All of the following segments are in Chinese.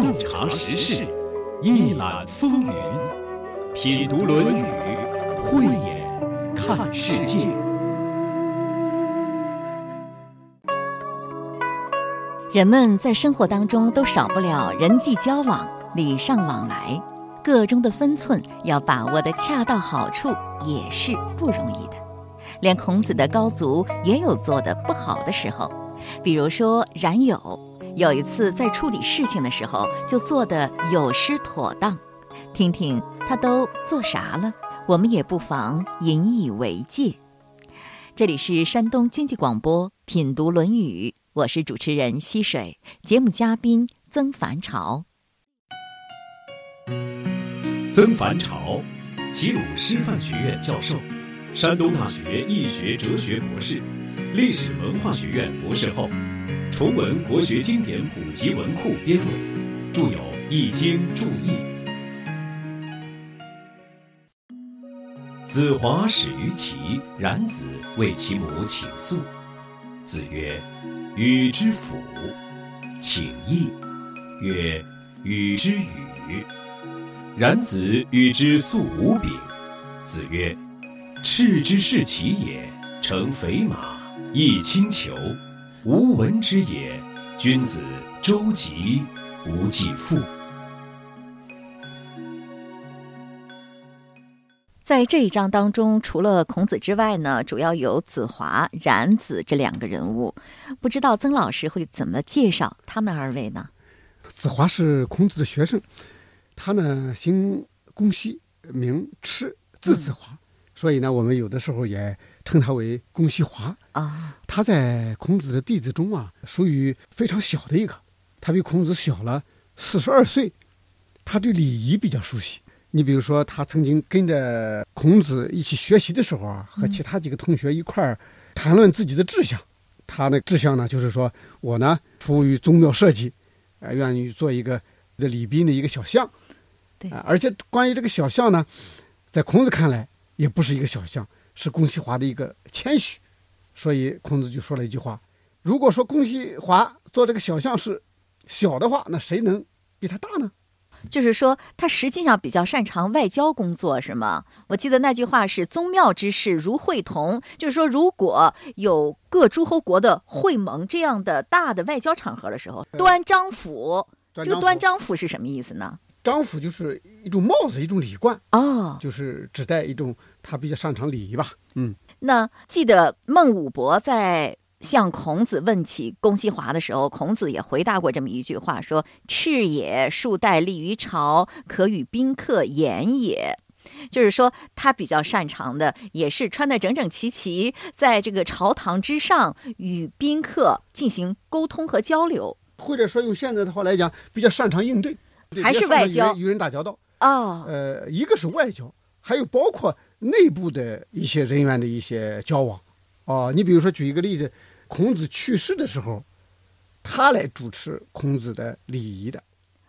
洞察时事，一览风云，品读《论语》，慧眼看世界。人们在生活当中都少不了人际交往、礼尚往来，个中的分寸要把握的恰到好处，也是不容易的。连孔子的高足也有做的不好的时候，比如说冉有。有一次在处理事情的时候，就做得有失妥当，听听他都做啥了，我们也不妨引以为戒。这里是山东经济广播品读《论语》，我是主持人溪水，节目嘉宾曾凡朝。曾凡朝，齐鲁师范学院教授，山东大学易学哲学博士，历史文化学院博士后。重文国学经典普及文库编委，著有《易经注译》。子华始于齐，冉子为其母请诉。子曰：“与之辅，请义。”曰：“与之与。”冉子与之素无饼。子曰：“赤之是其也，乘肥马，亦轻裘。”无闻之也，君子周急，无忌父。在这一章当中，除了孔子之外呢，主要有子华、冉子这两个人物。不知道曾老师会怎么介绍他们二位呢？子华是孔子的学生，他呢姓公西，名赤，字子华，所以呢，我们有的时候也。称他为公西华啊，他在孔子的弟子中啊，属于非常小的一个。他比孔子小了四十二岁，他对礼仪比较熟悉。你比如说，他曾经跟着孔子一起学习的时候啊，和其他几个同学一块儿谈论自己的志向。他的志向呢，就是说我呢，服务于宗庙社稷，呃，愿意做一个这礼宾的一个小象。对，而且关于这个小象呢，在孔子看来，也不是一个小象。是公西华的一个谦虚，所以孔子就说了一句话：如果说公西华做这个小象是小的话，那谁能比他大呢？就是说，他实际上比较擅长外交工作，是吗？我记得那句话是“宗庙之事如会同”，就是说，如果有各诸侯国的会盟这样的大的外交场合的时候，端章府，这个端章府是什么意思呢？章府就是一种帽子，一种礼冠哦，就是指代一种他比较擅长礼仪吧。嗯，那记得孟武伯在向孔子问起公西华的时候，孔子也回答过这么一句话，说：“赤也，树带立于朝，可与宾客言也。”就是说他比较擅长的也是穿得整整齐齐，在这个朝堂之上与宾客进行沟通和交流，或者说用现在的话来讲，比较擅长应对。还是外交与人打交道哦，呃，一个是外交，还有包括内部的一些人员的一些交往，哦，你比如说举一个例子，孔子去世的时候，他来主持孔子的礼仪的，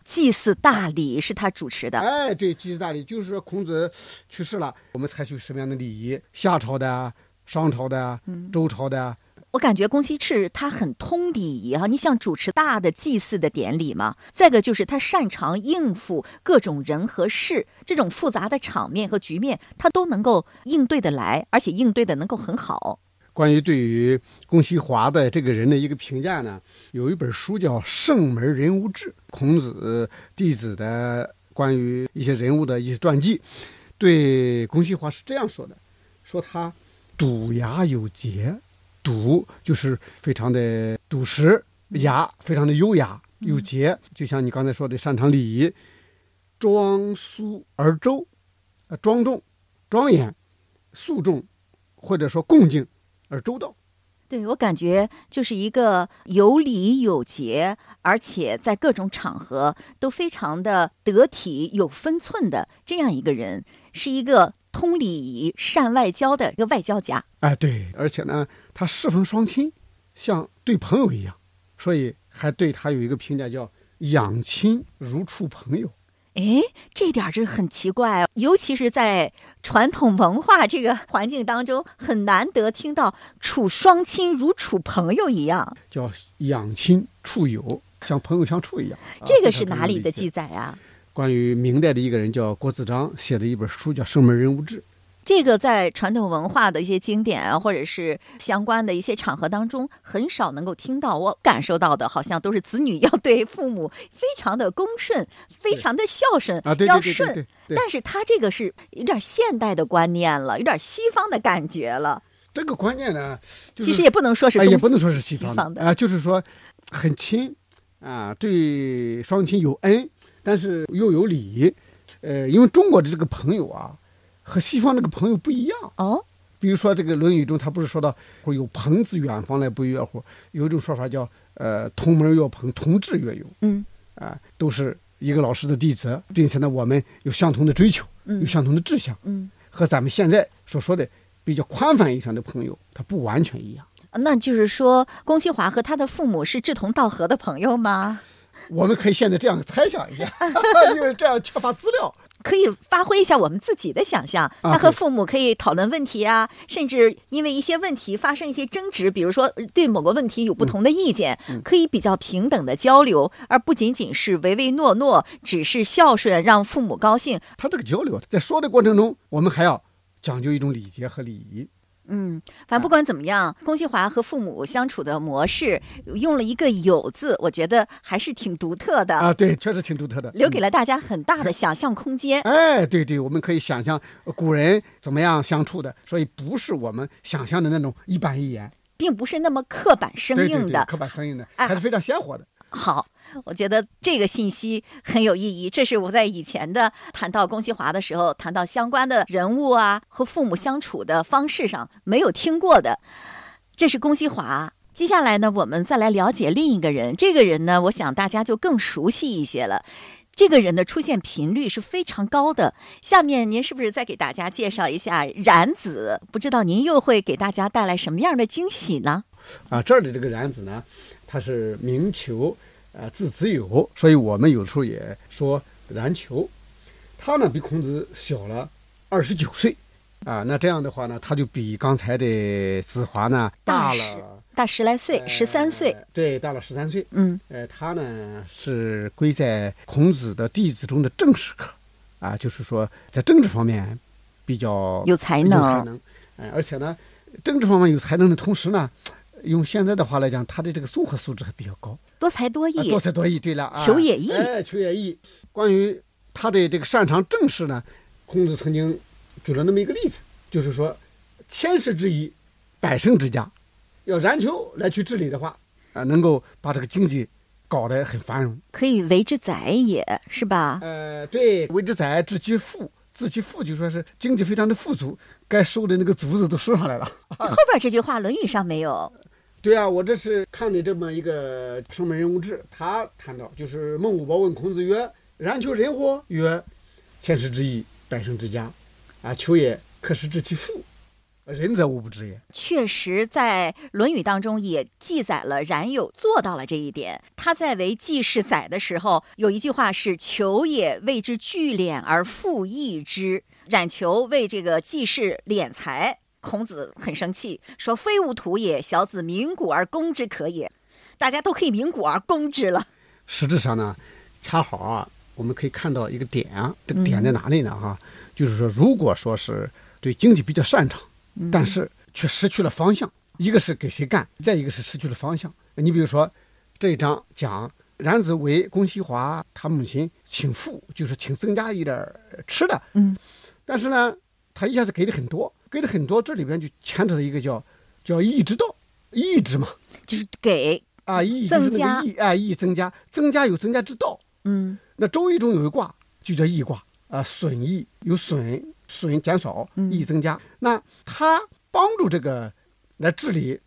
祭祀大礼是他主持的。哎，对，祭祀大礼就是说孔子去世了，我们采取什么样的礼仪？夏朝的啊，商朝的啊，周朝的啊。我感觉公西赤他很通礼仪哈，你想主持大的祭祀的典礼嘛？再个就是他擅长应付各种人和事，这种复杂的场面和局面，他都能够应对的来，而且应对的能够很好。关于对于公西华的这个人的一个评价呢，有一本书叫《圣门人物志》，孔子弟子的关于一些人物的一些传记，对公西华是这样说的：说他笃雅有节。笃就是非常的笃实，雅非常的优雅有节，就像你刚才说的擅长礼仪，庄肃而周，呃庄重、庄严、肃重，或者说恭敬而周到。对我感觉就是一个有礼有节，而且在各种场合都非常的得体有分寸的这样一个人，是一个通礼仪、善外交的一个外交家。哎，对，而且呢。他侍奉双亲，像对朋友一样，所以还对他有一个评价叫“养亲如处朋友”。哎，这点就很奇怪，尤其是在传统文化这个环境当中，很难得听到处双亲如处朋友一样。叫“养亲处友”，像朋友相处一样。这个是哪里的记载啊？关于明代的一个人叫郭子章写的一本书叫《生门人物志》。这个在传统文化的一些经典啊，或者是相关的一些场合当中，很少能够听到。我感受到的，好像都是子女要对父母非常的恭顺，非常的孝顺，要顺。但是他这个是有点现代的观念了，有点西方的感觉了。这个观念呢，其实也不能说是，也不能说是西方的啊，就是说很亲啊，对双亲有恩，但是又有礼。呃，因为中国的这个朋友啊。和西方那个朋友不一样哦，比如说这个《论语》中，他不是说到会有朋自远方来不亦乐乎？有一种说法叫呃同门曰朋，同志曰友。嗯，啊，都是一个老师的弟子，并且呢，我们有相同的追求，有相同的志向。嗯，和咱们现在所说的比较宽泛意义上的朋友，他不完全一样。那就是说，龚西华和他的父母是志同道合的朋友吗？我们可以现在这样猜想一下，因为这样缺乏资料。可以发挥一下我们自己的想象，他和父母可以讨论问题啊，甚至因为一些问题发生一些争执，比如说对某个问题有不同的意见，可以比较平等的交流，而不仅仅是唯唯诺诺，只是孝顺让父母高兴。他这个交流在说的过程中，我们还要讲究一种礼节和礼仪。嗯，反正不管怎么样，龚西华和父母相处的模式用了一个“有”字，我觉得还是挺独特的啊。对，确实挺独特的，留给了大家很大的 想象空间。哎，对对，我们可以想象古人怎么样相处的，所以不是我们想象的那种一板一眼，并不是那么刻板生硬的，刻板生硬的，还是非常鲜活的。好。我觉得这个信息很有意义，这是我在以前的谈到龚西华的时候，谈到相关的人物啊和父母相处的方式上没有听过的。这是龚西华。接下来呢，我们再来了解另一个人。这个人呢，我想大家就更熟悉一些了。这个人的出现频率是非常高的。下面您是不是再给大家介绍一下冉子？不知道您又会给大家带来什么样的惊喜呢？啊，这儿的这个冉子呢，他是明求。啊，字子友，所以我们有时候也说冉求，他呢比孔子小了二十九岁，啊，那这样的话呢，他就比刚才的子华呢大了大十来岁，十三岁，对，大了十三岁。嗯，呃，他呢是归在孔子的弟子中的正史科，啊，就是说在政治方面比较有才能，有才能，哎，而且呢，政治方面有才能的同时呢。用现在的话来讲，他的这个综合素质还比较高，多才多艺。多才多艺，对了，求也艺。哎，求也艺。关于他的这个擅长政事呢，孔子曾经举了那么一个例子，就是说，千世之一，百胜之家，要冉求来去治理的话，啊，能够把这个经济搞得很繁荣，可以为之宰也是吧？呃，对，为之宰，治其富，治其富就说是经济非常的富足，该收的那个足子都收上来了。后边这句话《论语》上没有。对啊，我这是看的这么一个《圣门人物志》，他谈到就是孟武伯问孔子曰：“然求人乎？”曰：“千世之义，百胜之家。啊，求也，可使治其父。仁则无不知也。”确实，在《论语》当中也记载了冉有做到了这一点。他在为季氏宰的时候，有一句话是：“求也，为之聚敛而复益之。”冉求为这个季氏敛财。孔子很生气，说：“非吾土也，小子鸣鼓而攻之可也。”大家都可以鸣鼓而攻之了。实质上呢，恰好啊，我们可以看到一个点啊，这个点在哪里呢？哈，就是说，如果说是对经济比较擅长，但是却失去了方向，一个是给谁干，再一个是失去了方向。你比如说这一章讲冉子为公西华他母亲请富，就是请增加一点吃的，嗯，但是呢，他一下子给的很多。给的很多，这里边就牵扯了一个叫叫义之道，义之嘛，就是给啊义就是那个义啊义增加，增加有增加之道。嗯，那周易中有一卦就叫易卦啊，损益有损损减少，益增加。那它帮助这个来治理，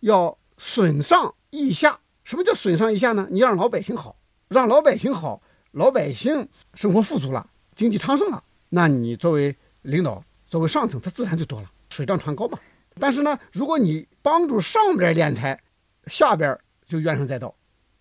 要损上益下。什么叫损上益下呢？你让老百姓好，让老百姓好，老百姓生活富足了，经济昌盛了，那你作为领导。作为上层，它自然就多了，水涨船高嘛。但是呢，如果你帮助上边敛财，下边就怨声载道，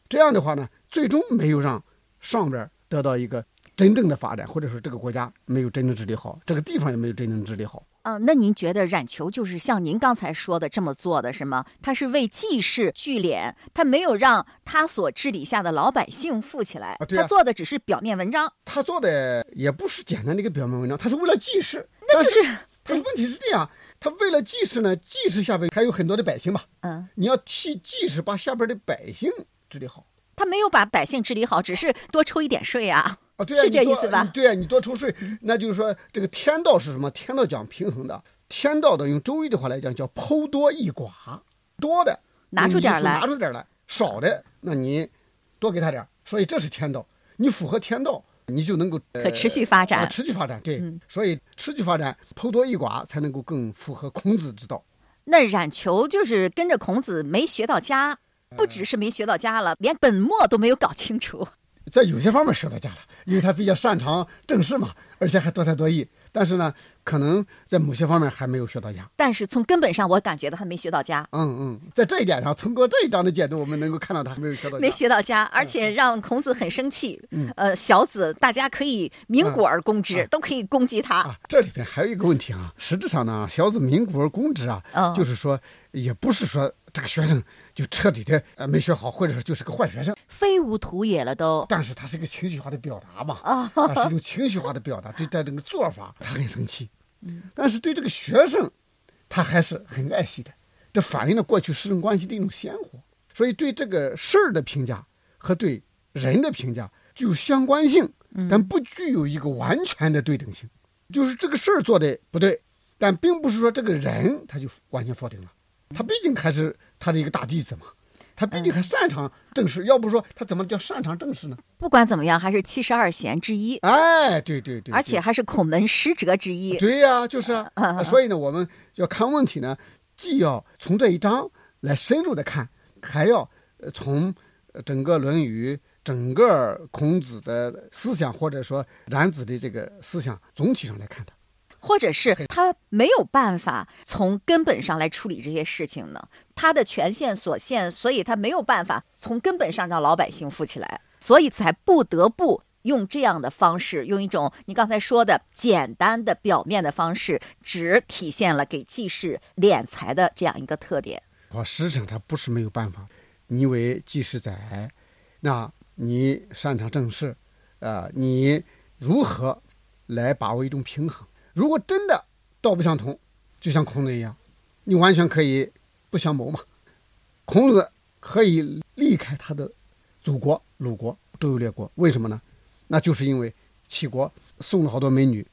这样的话呢，最终没有让上边得到一个真正的发展，或者说这个国家没有真正治理好，这个地方也没有真正治理好。啊，那您觉得冉求就是像您刚才说的这么做的是吗？他是为济世聚敛，他没有让他所治理下的老百姓富起来，他做的只是表面文章。他做的也不是简单的一个表面文章，他是为了济世。那就是，他是问题是这样，他为了济世呢，济世下边还有很多的百姓嘛，嗯，你要替济世把下边的百姓治理好。他没有把百姓治理好，只是多抽一点税啊。啊，对啊，是这意思吧？对啊，你多抽税，那就是说这个天道是什么？天道讲平衡的，天道的用周易的话来讲叫剖多益寡，多的拿出点来，拿出点来，少的那你多给他点，所以这是天道。你符合天道，你就能够可持续发展，持续发展。对，所以持续发展，剖多益寡才能够更符合孔子之道。那冉求就是跟着孔子没学到家，不只是没学到家了，连本末都没有搞清楚。在有些方面学到家了，因为他比较擅长政事嘛，而且还多才多艺。但是呢，可能在某些方面还没有学到家。但是从根本上，我感觉到他没学到家。嗯嗯，在这一点上，通过这一章的解读，我们能够看到他没有学到。没学到家，而且让孔子很生气。嗯，呃，小子，大家可以鸣鼓而攻之，都可以攻击他。这里边还有一个问题啊，实质上呢，小子鸣鼓而攻之啊，就是说，也不是说这个学生。就彻底的呃没学好，或者说就是个坏学生，非无土也了都。但是他是一个情绪化的表达嘛，啊，是一种情绪化的表达，对待这个做法他很生气，嗯，但是对这个学生，他还是很爱惜的，这反映了过去师生关系的一种鲜活。所以对这个事儿的评价和对人的评价具有相关性，但不具有一个完全的对等性。就是这个事儿做的不对，但并不是说这个人他就完全否定了，他毕竟还是。他的一个大弟子嘛，他毕竟还擅长政事，要不说他怎么叫擅长政事呢？不管怎么样，还是七十二贤之一。哎，对对对，而且还是孔门十哲之一。对呀，就是 啊。所以呢，我们要看问题呢，既要从这一章来深入的看，还要从整个《论语》、整个孔子的思想，或者说冉子的这个思想总体上来看它。或者是他没有办法从根本上来处理这些事情呢？他的权限所限，所以他没有办法从根本上让老百姓富起来，所以才不得不用这样的方式，用一种你刚才说的简单的表面的方式，只体现了给济世敛财的这样一个特点。我实际上他不是没有办法，你为济世载，那你擅长政事，啊，你如何来把握一种平衡？如果真的道不相同，就像孔子一样，你完全可以不相谋嘛。孔子可以离开他的祖国鲁国周游列国，为什么呢？那就是因为齐国送了好多美女，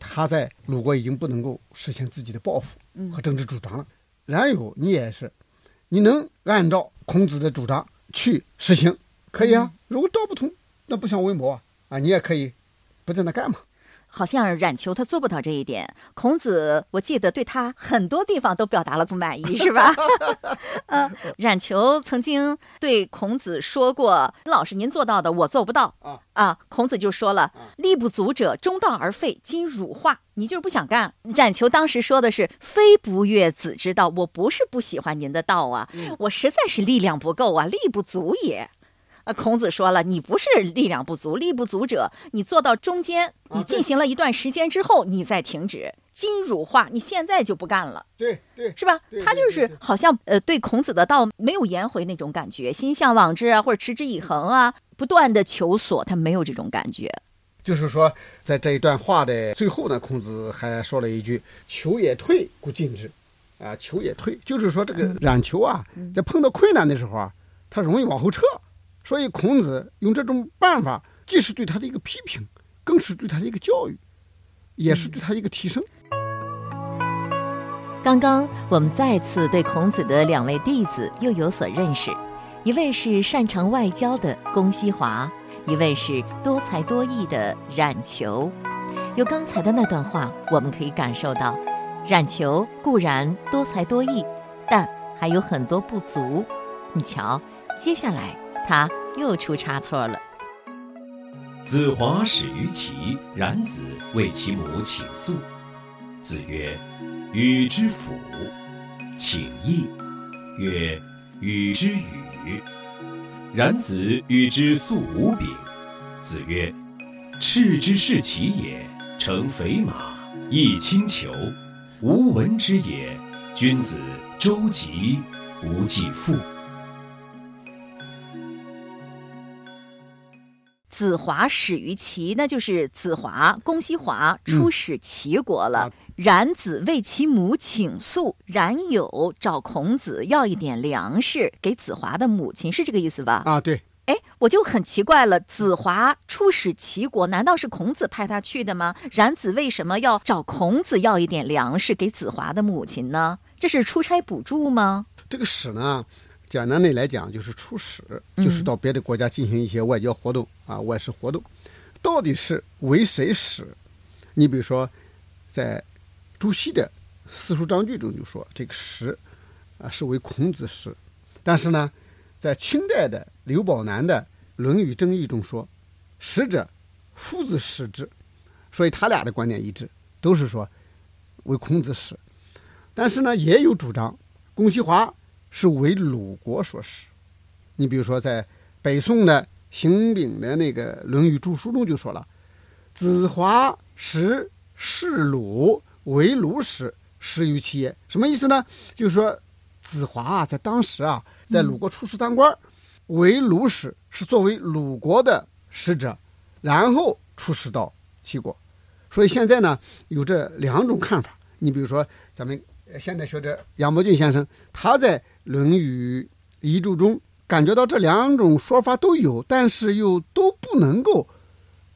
他在鲁国已经不能够实现自己的抱负和政治主张了。冉有你也是，你能按照孔子的主张去实行，可以啊。如果道不通，那不相为谋啊啊，你也可以不在那干嘛。好像冉求他做不到这一点。孔子，我记得对他很多地方都表达了不满意，是吧？呃，冉求曾经对孔子说过：“老师，您做到的，我做不到。”啊啊！孔子就说了：“力不足者，中道而废。今辱化，你就是不想干。”冉求当时说的是：“非不悦子之道，我不是不喜欢您的道啊，我实在是力量不够啊，力不足也。”啊，孔子说了，你不是力量不足，力不足者，你做到中间，你进行了一段时间之后，你再停止。今汝化，你现在就不干了，对对，是吧？他就是好像呃，对孔子的道没有颜回那种感觉，心向往之啊，或者持之以恒啊，不断的求索，他没有这种感觉。就是说，在这一段话的最后呢，孔子还说了一句：“求也退，故进之。”啊，求也退，就是说这个冉求啊，在碰到困难的时候啊，他容易往后撤。所以，孔子用这种办法，既是对他的一个批评，更是对他的一个教育，也是对他一个提升。刚刚我们再次对孔子的两位弟子又有所认识，一位是擅长外交的公西华，一位是多才多艺的冉求。由刚才的那段话，我们可以感受到，冉求固然多才多艺，但还有很多不足。你瞧，接下来。他又出差错了。子华始于齐，冉子为其母请诉。子曰：“与之辅。”请义。曰：“与之与。”冉子与之素无柄。子曰：“赤之是其也，乘肥马，亦轻裘。无闻之也，君子周急，无继父。子华始于齐，那就是子华、公西华出使齐国了。冉子为其母请诉，冉有找孔子要一点粮食给子华的母亲，是这个意思吧？啊，对。哎，我就很奇怪了，子华出使齐国，难道是孔子派他去的吗？冉子为什么要找孔子要一点粮食给子华的母亲呢？这是出差补助吗？这个使呢，简单的来讲就是出使，就是到别的国家进行一些外交活动啊，外事活动。到底是为谁使？你比如说，在朱熹的《四书章句》中就说这个使啊是为孔子使，但是呢。在清代的刘宝南的《论语正义》中说：“使者，夫子使之。”所以他俩的观点一致，都是说为孔子使。但是呢，也有主张龚锡华是为鲁国所使。你比如说，在北宋的邢炳的那个《论语注疏》中就说了：“子华使是鲁，为鲁使，使于其也。”什么意思呢？就是说子华啊，在当时啊。在鲁国出使当官，为鲁使是作为鲁国的使者，然后出使到齐国。所以现在呢，有这两种看法。你比如说，咱们现代学者杨伯峻先生，他在《论语遗注》中感觉到这两种说法都有，但是又都不能够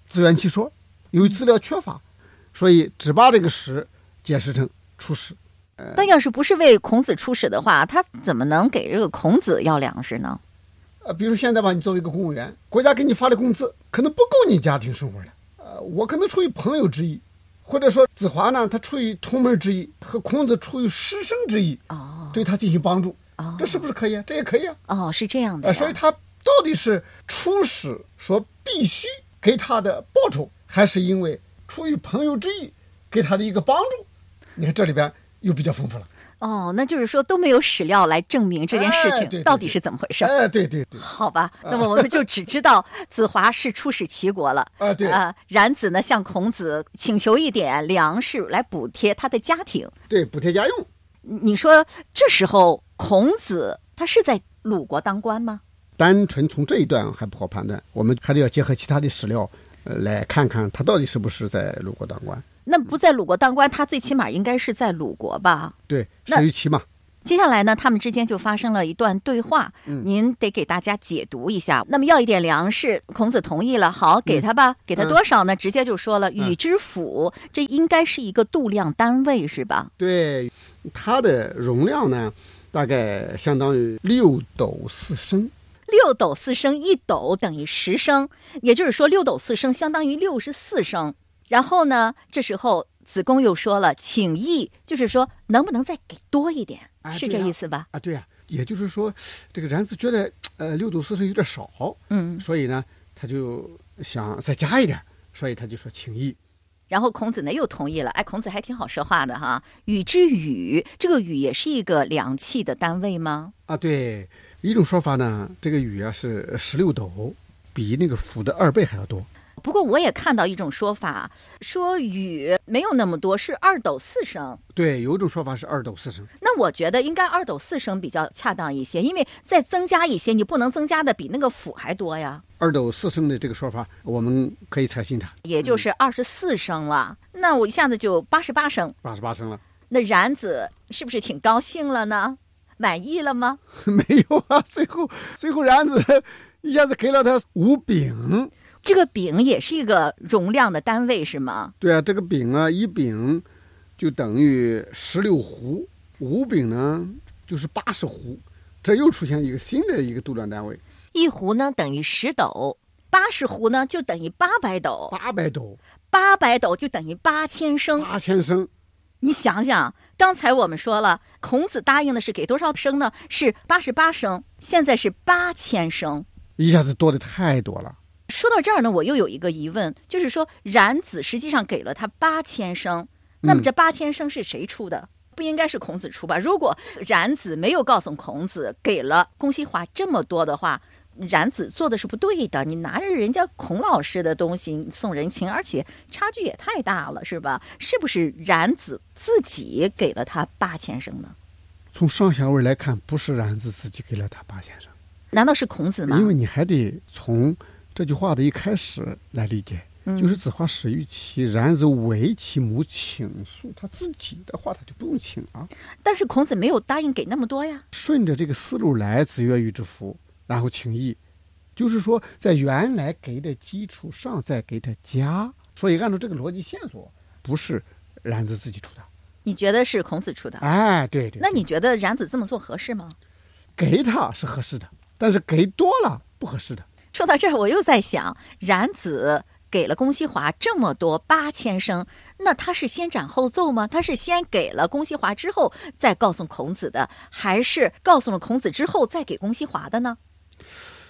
自圆其说，由于资料缺乏，所以只把这个使解释成出使。但要是不是为孔子出使的话，他怎么能给这个孔子要粮食呢？呃，比如现在吧，你作为一个公务员，国家给你发的工资可能不够你家庭生活的。呃，我可能出于朋友之意，或者说子华呢，他出于同门之意，和孔子出于师生之意，哦，对他进行帮助，哦，这是不是可以啊？这也可以啊。哦，是这样的。所以他到底是出使说必须给他的报酬，还是因为出于朋友之意给他的一个帮助？你看这里边。又比较丰富了哦，那就是说都没有史料来证明这件事情到底是怎么回事哎，对对对，好吧，那么我们就只知道子华是出使齐国了啊，对啊，冉子呢向孔子请求一点粮食来补贴他的家庭，对，补贴家用。你说这时候孔子他是在鲁国当官吗？单纯从这一段还不好判断，我们还得要结合其他的史料，呃，来看看他到底是不是在鲁国当官。那不在鲁国当官，他最起码应该是在鲁国吧？对，始于齐嘛。接下来呢，他们之间就发生了一段对话，您得给大家解读一下。那么要一点粮食，孔子同意了，好，给他吧。给他多少呢？直接就说了，禹之府，这应该是一个度量单位，是吧？对，它的容量呢，大概相当于六斗四升。六斗四升，一斗等于十升，也就是说，六斗四升相当于六十四升。然后呢？这时候子贡又说了：“请意，就是说能不能再给多一点？是这意思吧？”啊，对呀。也就是说，这个冉子觉得呃六斗四升有点少，嗯，所以呢，他就想再加一点，所以他就说请义。然后孔子呢又同意了。哎，孔子还挺好说话的哈。禹之禹，这个禹也是一个量器的单位吗？啊，对。一种说法呢，这个禹啊是十六斗，比那个釜的二倍还要多。不过我也看到一种说法，说雨没有那么多，是二斗四升。对，有一种说法是二斗四升。那我觉得应该二斗四升比较恰当一些，因为再增加一些，你不能增加的比那个府还多呀。二斗四升的这个说法，我们可以采信它，也就是二十四升了。那我一下子就八十八升，八十八升了。那冉子是不是挺高兴了呢？满意了吗？没有啊，最后最后冉子一下子给了他五饼。这个饼也是一个容量的单位，是吗？对啊，这个饼啊，一饼就等于十六斛，五饼呢就是八十斛，这又出现一个新的一个度量单位。一斛呢等于十斗，八十斛呢就等于八百斗，八百斗，八百斗就等于八千升，八千升。你想想，刚才我们说了，孔子答应的是给多少升呢？是八十八升，现在是八千升，一下子多的太多了。说到这儿呢，我又有一个疑问，就是说冉子实际上给了他八千升，那么这八千升是谁出的？不应该是孔子出吧？如果冉子没有告诉孔子给了公西华这么多的话，冉子做的是不对的，你拿着人家孔老师的东西送人情，而且差距也太大了，是吧？是不是冉子自己给了他八千升呢？从上下文来看，不是冉子自己给了他八千升，难道是孔子吗？因为你还得从这句话的一开始来理解，就是子华始于其冉子为其母请诉，他自己的话他就不用请啊。但是孔子没有答应给那么多呀。顺着这个思路来，子曰：“与之服。”然后请益，就是说在原来给的基础上再给他加。所以按照这个逻辑线索，不是然子自己出的。你觉得是孔子出的？哎，对对。那你觉得冉子这么做合适吗？给他是合适的，但是给多了不合适的。说到这儿，我又在想，冉子给了公西华这么多八千升，那他是先斩后奏吗？他是先给了公西华之后再告诉孔子的，还是告诉了孔子之后再给公西华的呢？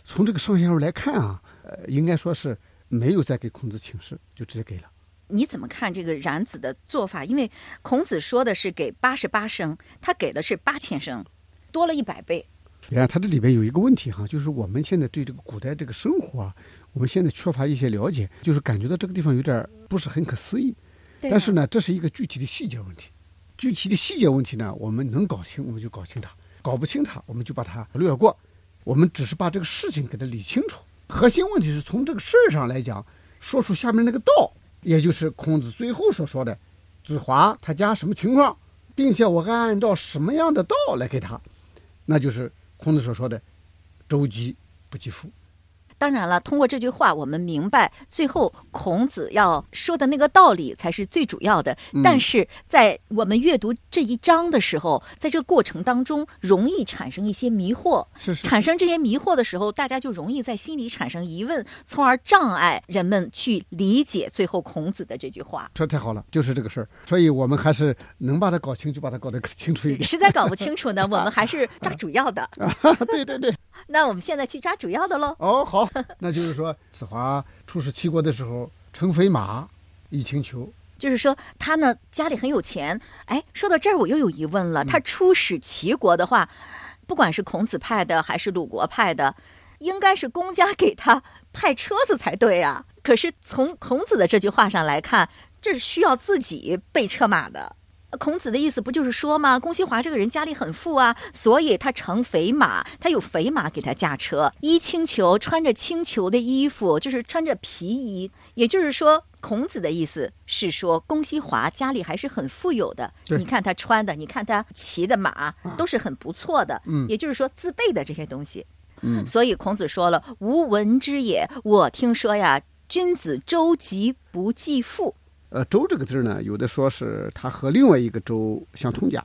从这个上下文来看啊，呃，应该说是没有再给孔子请示，就直接给了。你怎么看这个冉子的做法？因为孔子说的是给八十八升，他给的是八千升，多了一百倍。你看，它这里边有一个问题哈，就是我们现在对这个古代这个生活啊，我们现在缺乏一些了解，就是感觉到这个地方有点不是很可思议。但是呢，这是一个具体的细节问题。具体的细节问题呢，我们能搞清我们就搞清它，搞不清它我们就把它略过。我们只是把这个事情给它理清楚。核心问题是从这个事儿上来讲，说出下面那个道。也就是孔子最后所说的，子华他家什么情况，并且我按照什么样的道来给他，那就是孔子所说的“周急不及父”。当然了，通过这句话，我们明白最后孔子要说的那个道理才是最主要的。但是在我们阅读这一章的时候，在这个过程当中，容易产生一些迷惑。是是。产生这些迷惑的时候，大家就容易在心里产生疑问，从而障碍人们去理解最后孔子的这句话。说太好了，就是这个事儿。所以我们还是能把它搞清，就把它搞得清楚一点。实在搞不清楚呢，我们还是抓主要的。对对对。那我们现在去抓主要的喽。哦，好，那就是说，子华出使齐国的时候，乘飞马，以请求。就是说，他呢家里很有钱。哎，说到这儿，我又有疑问了。他出使齐国的话，不管是孔子派的还是鲁国派的，应该是公家给他派车子才对呀。可是从孔子的这句话上来看，这是需要自己备车马的。孔子的意思不就是说吗？公西华这个人家里很富啊，所以他乘肥马，他有肥马给他驾车，衣青裘，穿着青裘的衣服，就是穿着皮衣。也就是说，孔子的意思是说，公西华家里还是很富有的。你看他穿的，你看他骑的马，都是很不错的。嗯，也就是说自备的这些东西。嗯，所以孔子说了：“吾闻之也，我听说呀，君子周急不继父。”呃，周这个字呢，有的说是它和另外一个周相通假，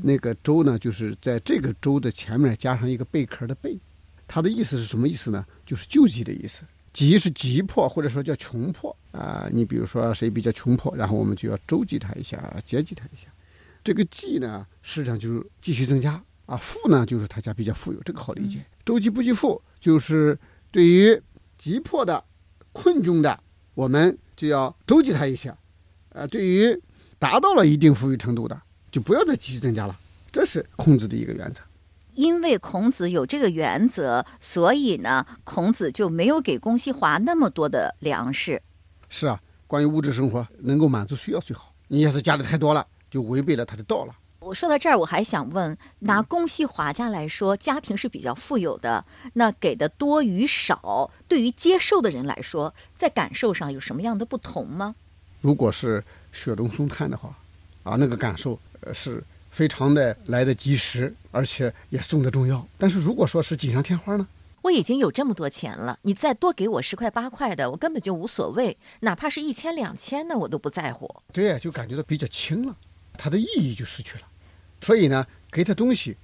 那个周呢，就是在这个周的前面加上一个贝壳的贝，它的意思是什么意思呢？就是救济的意思，急是急迫或者说叫穷迫啊。你比如说谁比较穷迫，然后我们就要周济他一下，接济他一下。这个济呢，实际上就是继续增加啊。富呢，就是他家比较富有，这个好理解。周济不济富，就是对于急迫的、困窘的，我们。就要周济他一下，呃，对于达到了一定富裕程度的，就不要再继续增加了。这是孔子的一个原则。因为孔子有这个原则，所以呢，孔子就没有给公西华那么多的粮食。是啊，关于物质生活能够满足需要最好。你要是加的太多了，就违背了他的道了。我说到这儿，我还想问，拿公系华家来说，家庭是比较富有的，那给的多与少，对于接受的人来说，在感受上有什么样的不同吗？如果是雪中送炭的话，啊，那个感受呃是非常的来得及时，而且也送的重要。但是如果说是锦上添花呢？我已经有这么多钱了，你再多给我十块八块的，我根本就无所谓，哪怕是一千两千呢，我都不在乎。对，就感觉到比较轻了。它的意义就失去了，所以呢，给他东西，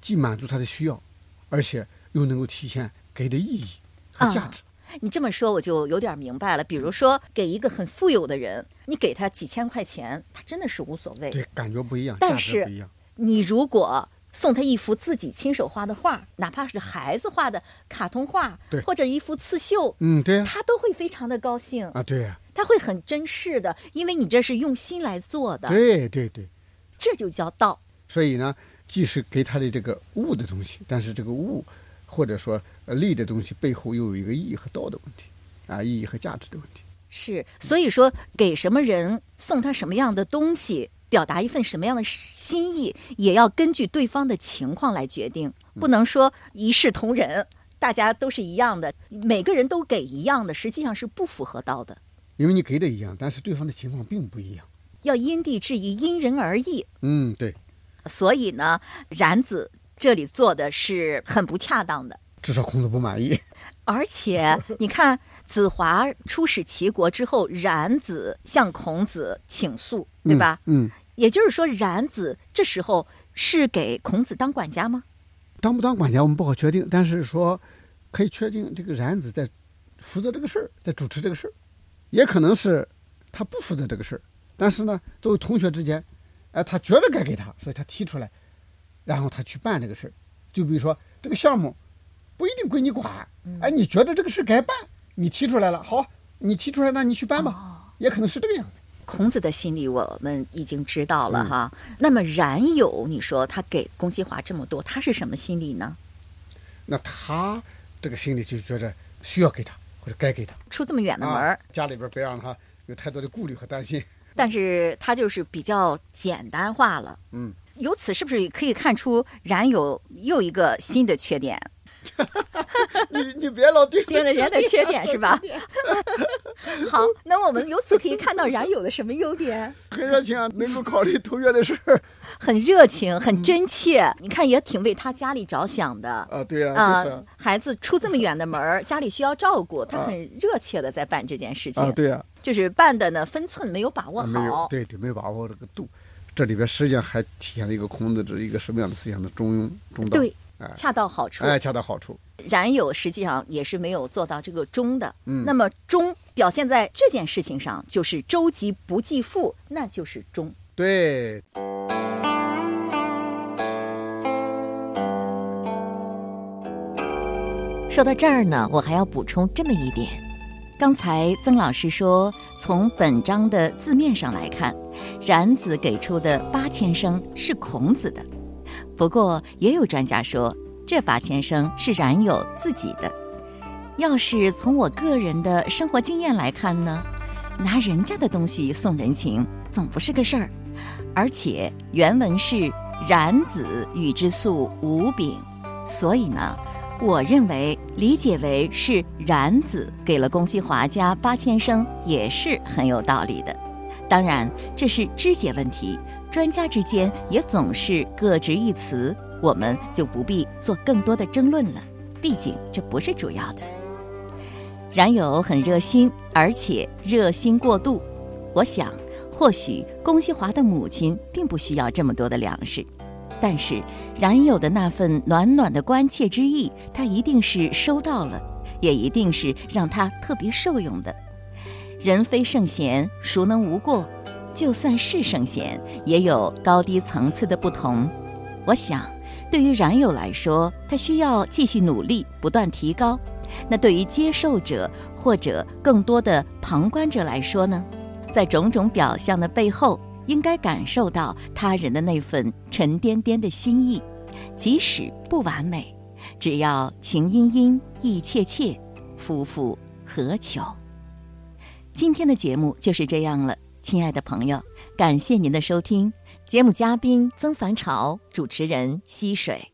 既满足他的需要，而且又能够体现给的意义和价值。你这么说，我就有点明白了。比如说，给一个很富有的人，你给他几千块钱，他真的是无所谓。对，感觉不一样，但是你如果送他一幅自己亲手画的画，哪怕是孩子画的卡通画，对，或者一幅刺绣，嗯，对，他都会非常的高兴啊，对呀。他会很珍视的，因为你这是用心来做的。对对对，这就叫道。所以呢，既是给他的这个物的东西，但是这个物或者说利的东西背后又有一个义和道的问题，啊，意义和价值的问题。是，所以说给什么人送他什么样的东西，表达一份什么样的心意，也要根据对方的情况来决定，不能说一视同仁，大家都是一样的，每个人都给一样的，实际上是不符合道的。因为你给的一样，但是对方的情况并不一样，要因地制宜，因人而异。嗯，对。所以呢，冉子这里做的是很不恰当的，至少孔子不满意。而且你看。子华出使齐国之后，冉子向孔子请诉，对吧？嗯，也就是说，冉子这时候是给孔子当管家吗？当不当管家我们不好确定，但是说可以确定这个冉子在负责这个事儿，在主持这个事儿，也可能是他不负责这个事儿，但是呢，作为同学之间，哎，他觉得该给他，所以他提出来，然后他去办这个事儿。就比如说这个项目不一定归你管，哎，你觉得这个事该办。你提出来了，好，你提出来，那你去办吧，也可能是这个样子。孔子的心理我们已经知道了哈。那么冉有，你说他给公西华这么多，他是什么心理呢？那他这个心理就觉得需要给他，或者该给他。出这么远的门，家里边别让他有太多的顾虑和担心。但是它就是比较简单化了。嗯，由此是不是可以看出冉有又一个新的缺点？你你别老盯 盯着人的缺点是吧？好，那我们由此可以看到冉有的什么优点？很热情，能够考虑投约的事儿。很热情，很真切。你看，也挺为他家里着想的啊。对呀，啊，孩子出这么远的门儿，家里需要照顾，他很热切的在办这件事情。啊，对呀，就是办的呢，分寸没有把握好。没有，对对，没有把握这个度。这里边实际上还体现了一个孔子这一个什么样的思想的中庸中道。对。恰到好处，哎，恰到好处。冉有实际上也是没有做到这个中的。嗯，那么中表现在这件事情上，就是周急不计富，那就是中。对。说到这儿呢，我还要补充这么一点：刚才曾老师说，从本章的字面上来看，冉子给出的八千声是孔子的。不过，也有专家说，这八千声是冉有自己的。要是从我个人的生活经验来看呢，拿人家的东西送人情，总不是个事儿。而且原文是“冉子与之粟五饼”，所以呢，我认为理解为是冉子给了公西华家八千升，也是很有道理的。当然，这是肢解问题。专家之间也总是各执一词，我们就不必做更多的争论了。毕竟这不是主要的。冉有很热心，而且热心过度。我想，或许龚西华的母亲并不需要这么多的粮食，但是冉有的那份暖暖的关切之意，他一定是收到了，也一定是让他特别受用的。人非圣贤，孰能无过？就算是圣贤，也有高低层次的不同。我想，对于冉有来说，他需要继续努力，不断提高。那对于接受者或者更多的旁观者来说呢？在种种表象的背后，应该感受到他人的那份沉甸甸的心意，即使不完美，只要情殷殷，意切切，夫复何求？今天的节目就是这样了。亲爱的朋友，感谢您的收听。节目嘉宾曾凡朝，主持人溪水。